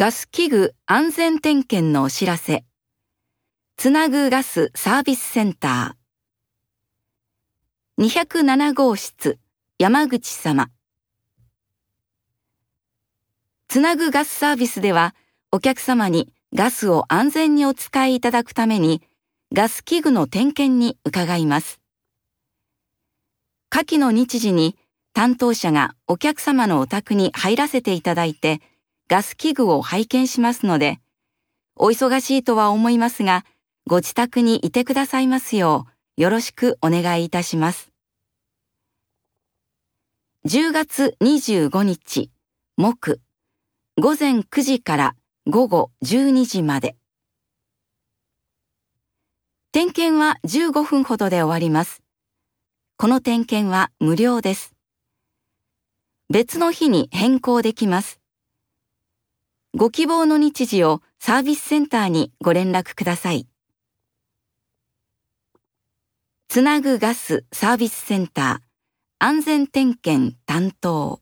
ガス器具安全点検のお知らせ。つなぐガスサービスセンター。207号室、山口様。つなぐガスサービスでは、お客様にガスを安全にお使いいただくために、ガス器具の点検に伺います。下記の日時に担当者がお客様のお宅に入らせていただいて、ガス器具を拝見しますので、お忙しいとは思いますが、ご自宅にいてくださいますよう、よろしくお願いいたします。10月25日、木、午前9時から午後12時まで。点検は15分ほどで終わります。この点検は無料です。別の日に変更できます。ご希望の日時をサービスセンターにご連絡ください。つなぐガスサービスセンター安全点検担当